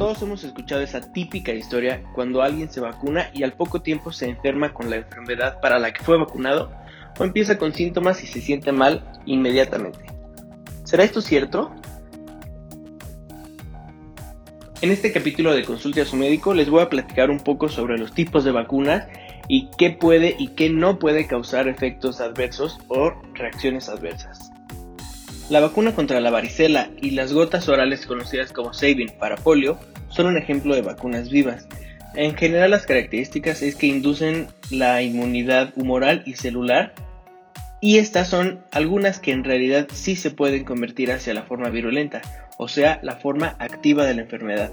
Todos hemos escuchado esa típica historia cuando alguien se vacuna y al poco tiempo se enferma con la enfermedad para la que fue vacunado o empieza con síntomas y se siente mal inmediatamente. ¿Será esto cierto? En este capítulo de Consulte a su médico les voy a platicar un poco sobre los tipos de vacunas y qué puede y qué no puede causar efectos adversos o reacciones adversas. La vacuna contra la varicela y las gotas orales conocidas como Sabin para polio son un ejemplo de vacunas vivas. En general las características es que inducen la inmunidad humoral y celular y estas son algunas que en realidad sí se pueden convertir hacia la forma virulenta, o sea, la forma activa de la enfermedad.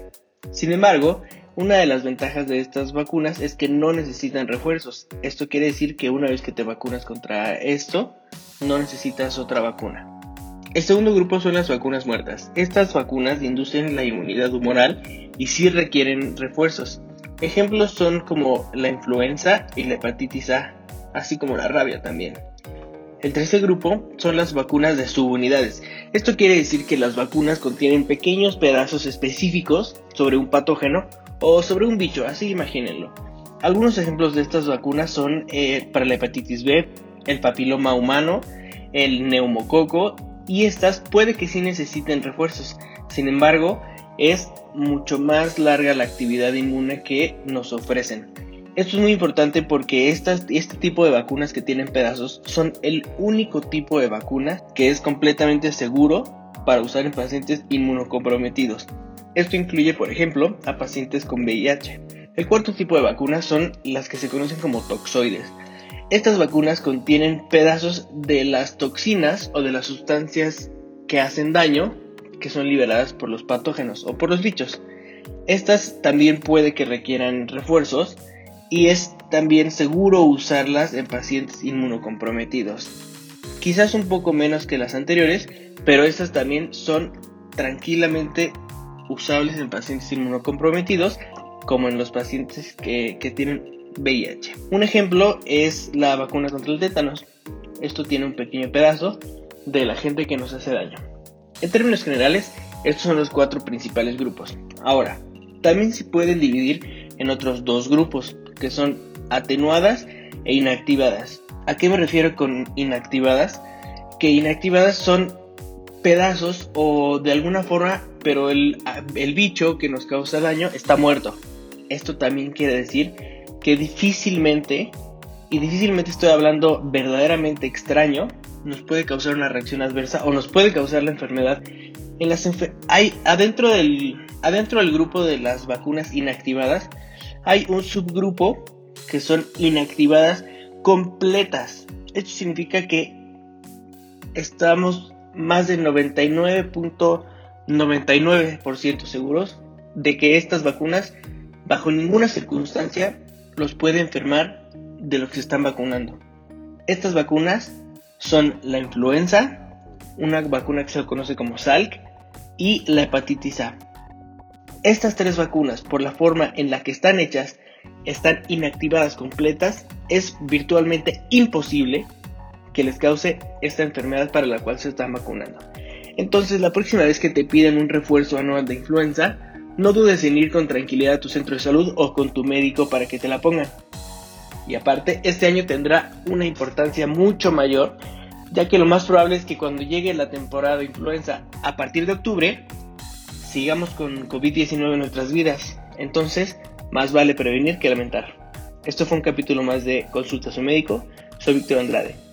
Sin embargo, una de las ventajas de estas vacunas es que no necesitan refuerzos. Esto quiere decir que una vez que te vacunas contra esto, no necesitas otra vacuna. El segundo grupo son las vacunas muertas. Estas vacunas inducen la inmunidad humoral y sí requieren refuerzos. Ejemplos son como la influenza y la hepatitis A, así como la rabia también. El tercer grupo son las vacunas de subunidades. Esto quiere decir que las vacunas contienen pequeños pedazos específicos sobre un patógeno o sobre un bicho, así imagínenlo. Algunos ejemplos de estas vacunas son eh, para la hepatitis B, el papiloma humano, el neumococo y estas puede que sí necesiten refuerzos. Sin embargo, es mucho más larga la actividad inmune que nos ofrecen. Esto es muy importante porque este tipo de vacunas que tienen pedazos son el único tipo de vacuna que es completamente seguro para usar en pacientes inmunocomprometidos. Esto incluye, por ejemplo, a pacientes con VIH. El cuarto tipo de vacunas son las que se conocen como toxoides. Estas vacunas contienen pedazos de las toxinas o de las sustancias que hacen daño que son liberadas por los patógenos o por los bichos. Estas también puede que requieran refuerzos y es también seguro usarlas en pacientes inmunocomprometidos. Quizás un poco menos que las anteriores, pero estas también son tranquilamente usables en pacientes inmunocomprometidos como en los pacientes que, que tienen VIH. Un ejemplo es la vacuna contra el tétanos. Esto tiene un pequeño pedazo de la gente que nos hace daño. En términos generales, estos son los cuatro principales grupos. Ahora, también se pueden dividir en otros dos grupos, que son atenuadas e inactivadas. ¿A qué me refiero con inactivadas? Que inactivadas son pedazos o de alguna forma, pero el, el bicho que nos causa daño está muerto. Esto también quiere decir que difícilmente, y difícilmente estoy hablando verdaderamente extraño, nos puede causar una reacción adversa o nos puede causar la enfermedad. En las hay adentro del adentro del grupo de las vacunas inactivadas hay un subgrupo que son inactivadas completas. Esto significa que estamos más del 99.99% seguros de que estas vacunas bajo ninguna circunstancia los puede enfermar de los que se están vacunando. Estas vacunas son la influenza, una vacuna que se conoce como Salk, y la hepatitis A. Estas tres vacunas, por la forma en la que están hechas, están inactivadas completas, es virtualmente imposible que les cause esta enfermedad para la cual se están vacunando. Entonces, la próxima vez que te piden un refuerzo anual de influenza, no dudes en ir con tranquilidad a tu centro de salud o con tu médico para que te la pongan. Y aparte, este año tendrá una importancia mucho mayor, ya que lo más probable es que cuando llegue la temporada de influenza a partir de octubre, sigamos con COVID-19 en nuestras vidas. Entonces, más vale prevenir que lamentar. Esto fue un capítulo más de Consulta a su médico. Soy Víctor Andrade.